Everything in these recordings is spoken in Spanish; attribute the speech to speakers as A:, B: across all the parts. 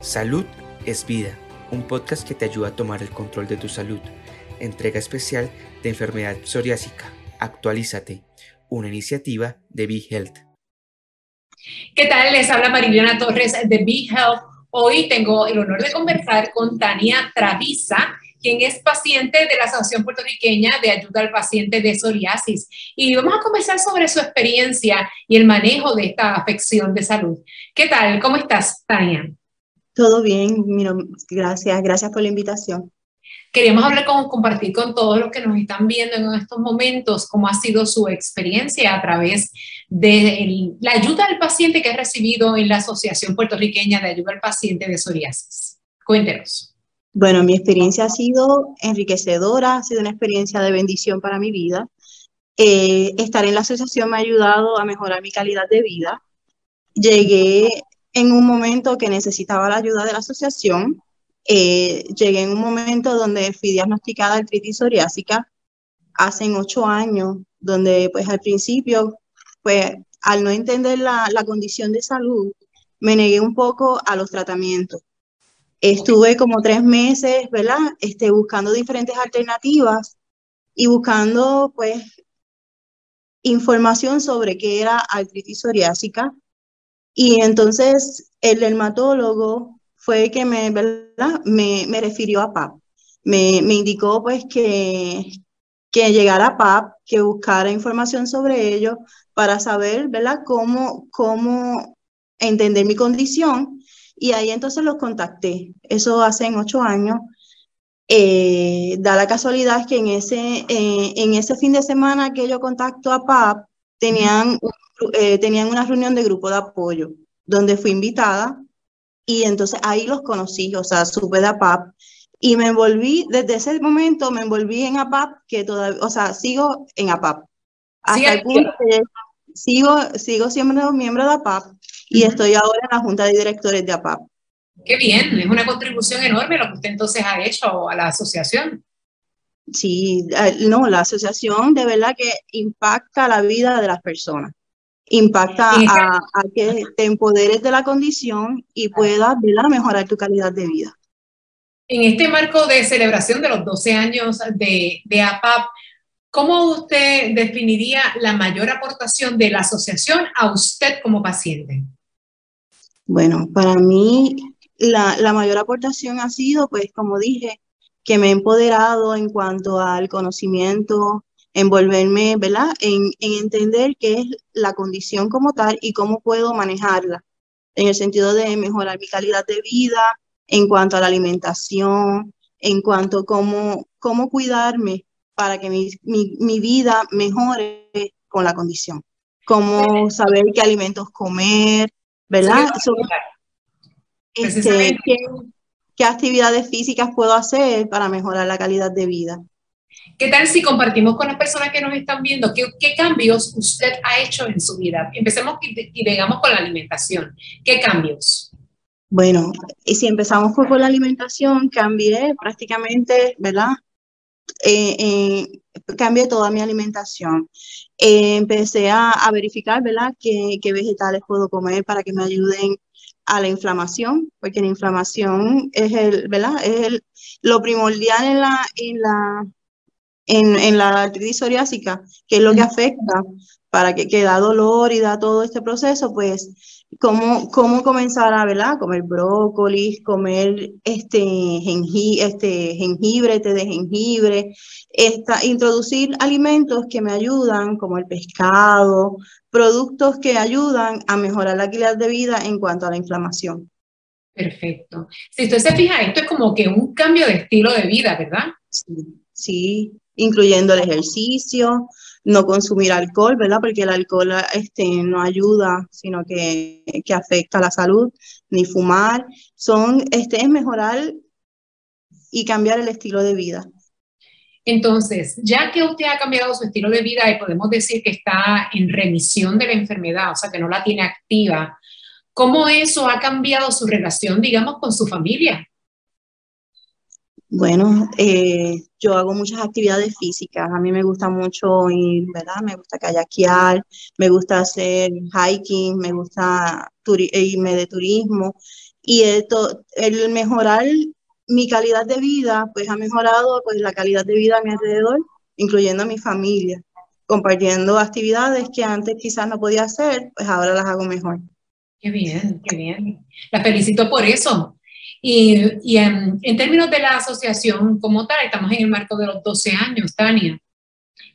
A: Salud es vida, un podcast que te ayuda a tomar el control de tu salud. Entrega especial de enfermedad psoriásica. Actualízate, una iniciativa de Be Health.
B: ¿Qué tal? Les habla Mariliana Torres de Be Health. Hoy tengo el honor de conversar con Tania Travisa, quien es paciente de la Asociación Puertorriqueña de Ayuda al Paciente de Psoriasis. Y vamos a conversar sobre su experiencia y el manejo de esta afección de salud. ¿Qué tal? ¿Cómo estás, Tania?
C: Todo bien, mira, gracias, gracias por la invitación.
B: Queríamos hablar con, compartir con todos los que nos están viendo en estos momentos cómo ha sido su experiencia a través de la ayuda al paciente que ha recibido en la Asociación Puertorriqueña de Ayuda al Paciente de Psoriasis. Cuéntenos.
C: Bueno, mi experiencia ha sido enriquecedora, ha sido una experiencia de bendición para mi vida. Eh, estar en la asociación me ha ayudado a mejorar mi calidad de vida. Llegué en un momento que necesitaba la ayuda de la asociación. Eh, llegué en un momento donde fui diagnosticada artritis psoriásica hace ocho años, donde pues al principio, pues al no entender la, la condición de salud, me negué un poco a los tratamientos. Estuve como tres meses, ¿verdad? Este, buscando diferentes alternativas y buscando, pues, información sobre qué era artritis psoriásica, y entonces el dermatólogo fue el que me, ¿verdad? me, me refirió a PAP. Me, me indicó pues que, que llegara a PAP, que buscara información sobre ello para saber, ¿verdad?, cómo, cómo entender mi condición. Y ahí entonces los contacté. Eso hace ocho años. Eh, da la casualidad que en ese, eh, en ese fin de semana que yo contacto a PAP, tenían eh, tenían una reunión de grupo de apoyo donde fui invitada y entonces ahí los conocí, o sea, supe de APAP y me envolví, desde ese momento me envolví en APAP, que todavía, o sea, sigo en APAP. Hasta el punto que sigo, sigo siendo miembro de APAP y estoy ahora en la junta de directores de APAP.
B: Qué bien, es una contribución enorme lo que usted entonces ha hecho a la asociación.
C: Sí, no, la asociación de verdad que impacta la vida de las personas impacta a, que te empoderes de la condición y puedas mejorar tu calidad de vida.
B: En este marco de celebración de los 12 años de, de APAP, ¿cómo usted definiría la mayor aportación de la asociación a usted como paciente?
C: Bueno, para mí la, la mayor aportación ha sido, pues como dije, que me he empoderado en cuanto al conocimiento, envolverme, ¿verdad? En, entender qué es la condición como tal y cómo puedo manejarla, en el sentido de mejorar mi calidad de vida, en cuanto a la alimentación, en cuanto a cómo, cómo cuidarme para que mi, mi, vida mejore con la condición, cómo saber qué alimentos comer, ¿verdad? Este, qué actividades físicas puedo hacer para mejorar la calidad de vida.
B: ¿Qué tal si compartimos con las personas que nos están viendo qué, cambios usted ha hecho en su vida? Empecemos y digamos con la alimentación. ¿Qué cambios?
C: Bueno, y si empezamos por, la alimentación, cambié prácticamente, ¿verdad? Eh, eh, cambié toda mi alimentación. Eh, empecé a, verificar, ¿verdad?, qué, qué vegetales puedo comer para que me ayuden a la inflamación, porque la inflamación es el, ¿verdad? Es el, lo primordial en la, en la en, la artritis psoriásica, que es lo que afecta para que, que da dolor y da todo este proceso, pues cómo, cómo comenzar a ¿verdad? comer brócoli, comer este, jengibre, este jengibre, té de jengibre, esta, introducir alimentos que me ayudan, como el pescado, productos que ayudan a mejorar la calidad de vida en cuanto a la inflamación.
B: Perfecto. Si usted se fija, esto es como que un cambio de estilo de vida, ¿verdad?
C: Sí, sí incluyendo el ejercicio, no consumir alcohol, ¿verdad? Porque el alcohol este, no ayuda, sino que, que afecta a la salud, ni fumar. Son, este, es mejorar y cambiar el estilo de vida.
B: Entonces, ya que usted ha cambiado su estilo de vida y podemos decir que está en remisión de la enfermedad, o sea, que no la tiene activa, ¿cómo eso ha cambiado su relación, digamos, con su familia?
C: Bueno, eh, yo hago muchas actividades físicas. A mí me gusta mucho ir, ¿verdad? Me gusta kayakear, me gusta hacer hiking, me gusta irme de turismo. y esto, el mejorar mi calidad de vida, pues ha mejorado pues la calidad de vida a mi alrededor, incluyendo a mi familia, compartiendo actividades que antes quizás no podía hacer, pues ahora las hago mejor.
B: Qué bien, qué bien. La felicito por eso. Y, en, términos de la asociación como tal, estamos en el marco de los 12 años, Tania.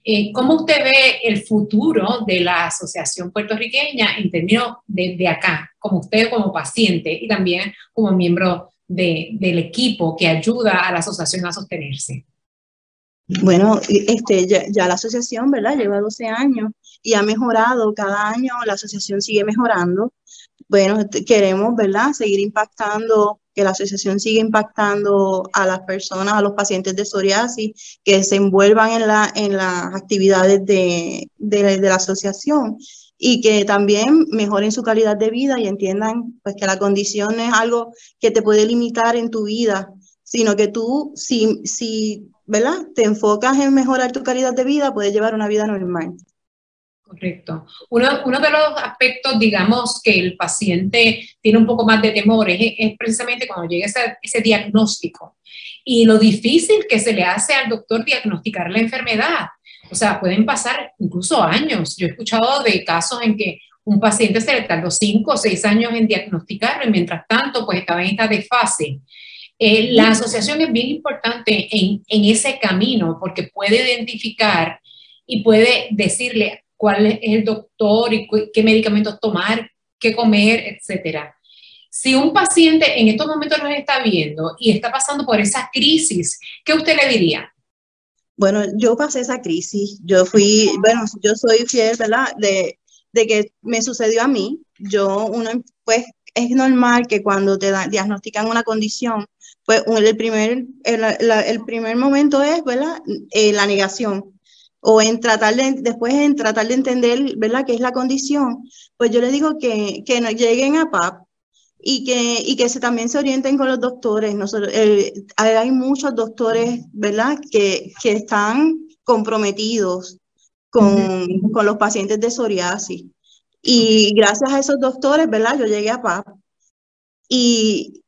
B: Eh, ¿Cómo usted ve el futuro de la asociación puertorriqueña en términos de, acá, como usted como paciente y también como miembro del equipo que ayuda a la asociación a sostenerse?
C: Bueno, este, ya, ya, la asociación, ¿verdad? Lleva 12 años y ha mejorado cada año, la asociación sigue mejorando. Bueno, queremos, ¿verdad? Seguir impactando que la asociación siga impactando a las personas, a los pacientes de psoriasis, que se envuelvan en, la, en las actividades de, de, la asociación y que también mejoren su calidad de vida y entiendan pues, que la condición es algo que te puede limitar en tu vida, sino que tú, si, si ¿verdad? te enfocas en mejorar tu calidad de vida, puedes llevar una vida normal.
B: Correcto. Uno, uno, de los aspectos, digamos, que el paciente tiene un poco más de temor es, precisamente cuando llega ese, ese, diagnóstico y lo difícil que se le hace al doctor diagnosticar la enfermedad. O sea, pueden pasar incluso años. Yo he escuchado de casos en que un paciente se le tardó cinco o seis años en diagnosticarlo y mientras tanto, pues estaba en esta desfase. Eh, la asociación es bien importante en, en ese camino porque puede identificar y puede decirle cuál es el doctor y qué medicamentos tomar, qué comer, etcétera. Si un paciente en estos momentos nos está viendo y está pasando por esa crisis, ¿qué usted le diría?
C: Bueno, yo pasé esa crisis. Yo fui, bueno, yo soy fiel, ¿verdad? De, de que me sucedió a mí. Yo, uno, pues, es normal que cuando te diagnostican una condición, pues el primer, el, el primer momento es, ¿verdad? Eh, la negación o en tratar de, después en tratar de entender, ¿verdad?, qué es la condición, pues yo le digo que, que lleguen a PAP y que, y que se, también se orienten con los doctores. Nosotros, eh, hay muchos doctores, ¿verdad?, que, que están comprometidos con, con, los pacientes de psoriasis. Y gracias a esos doctores, ¿verdad?, yo llegué a PAP. Y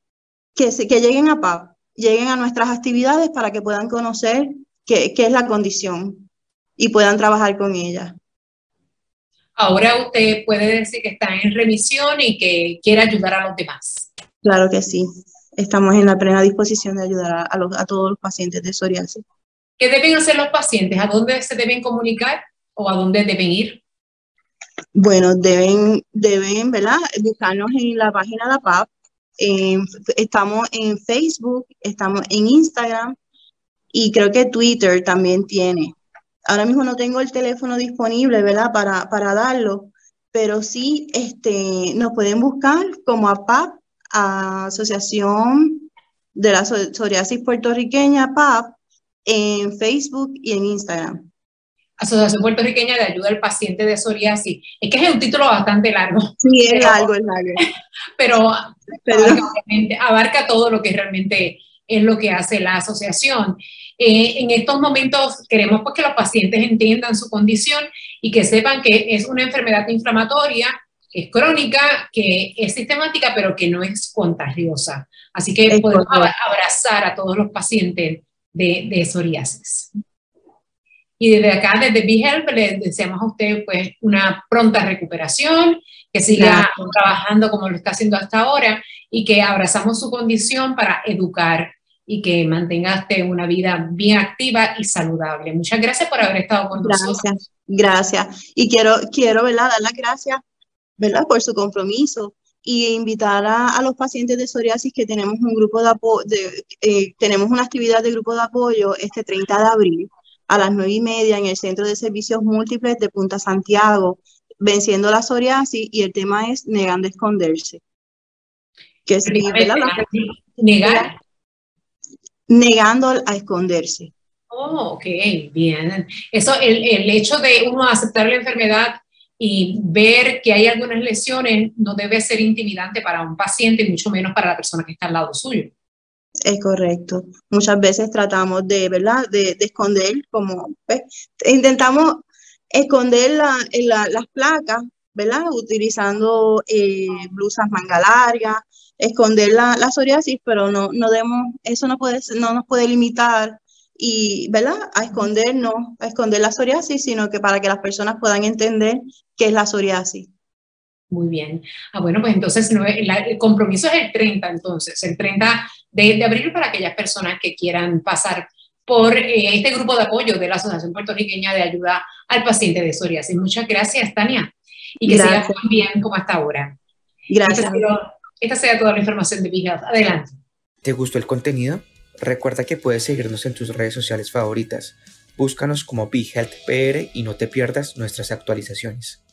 C: que, se, que lleguen a PAP, lleguen a nuestras actividades para que puedan conocer qué, qué es la condición y puedan trabajar con ella.
B: Ahora usted puede decir que está en remisión y que quiere ayudar a los demás.
C: Claro que sí. Estamos en la plena disposición de ayudar a, los, a todos los pacientes de psoriasis.
B: ¿Qué deben hacer los pacientes? ¿A dónde se deben comunicar o a dónde deben ir?
C: Bueno, deben, deben ¿verdad? buscarnos en la página de la PAP. estamos en Facebook, estamos en Instagram y creo que Twitter también tiene. Ahora mismo no tengo el teléfono disponible, ¿verdad? Para, para darlo, pero sí este, nos pueden buscar como APAP, Asociación de la Psoriasis Puertorriqueña, PAP, en Facebook y en Instagram.
B: Asociación Puertorriqueña de Ayuda al Paciente de Psoriasis. Es que es un título bastante largo.
C: Sí, es largo, es largo.
B: Pero, abarca todo lo que realmente es lo que hace la asociación. Eh, en estos momentos queremos pues, que los pacientes entiendan su condición y que sepan que es una enfermedad inflamatoria, que es crónica, que es sistemática, pero que no es contagiosa. Así que podemos abrazar a todos los pacientes de, de psoriasis. Y desde acá, desde BeHelp, le deseamos a usted pues una pronta recuperación, que siga trabajando como lo está haciendo hasta ahora y que abrazamos su condición para educar y que mantengaste una vida bien activa y saludable. Muchas gracias por haber estado con nosotros.
C: Gracias, gracias. Y quiero, quiero ¿verdad? dar las gracias ¿verdad? por su compromiso y invitar a, los pacientes de psoriasis que tenemos un grupo de apoyo, eh, tenemos una actividad de grupo de apoyo este 30 de abril a las 9 y media en el Centro de Servicios Múltiples de Punta Santiago, venciendo la psoriasis y el tema es negando esconderse.
B: Que es, Negar
C: negando a esconderse.
B: Oh, ok, bien. Eso, el, el hecho de uno aceptar la enfermedad y ver que hay algunas lesiones no debe ser intimidante para un paciente y mucho menos para la persona que está al lado suyo.
C: Es correcto. Muchas veces tratamos de, ¿verdad? De, de esconder, como pues, intentamos esconder la, la, las placas, ¿verdad? Utilizando eh, blusas manga larga, esconder la, la psoriasis, pero no, no demos, eso no, puede, no nos puede limitar y, ¿verdad? A escondernos, a esconder la psoriasis, sino que para que las personas puedan entender qué es la psoriasis.
B: Muy bien. Ah, bueno, pues entonces el compromiso es el 30, entonces, el 30 de, abril para aquellas personas que quieran pasar por eh, este grupo de apoyo de la Asociación Puertorriqueña de Ayuda al Paciente de Psoriasis. Muchas gracias, Tania. Y que sigas muy bien como hasta ahora.
C: Gracias.
B: Esta, sea toda la información de Big Adelante.
A: ¿Te gustó el contenido? Recuerda que puedes seguirnos en tus redes sociales favoritas. Búscanos como Big Health PR y no te pierdas nuestras actualizaciones.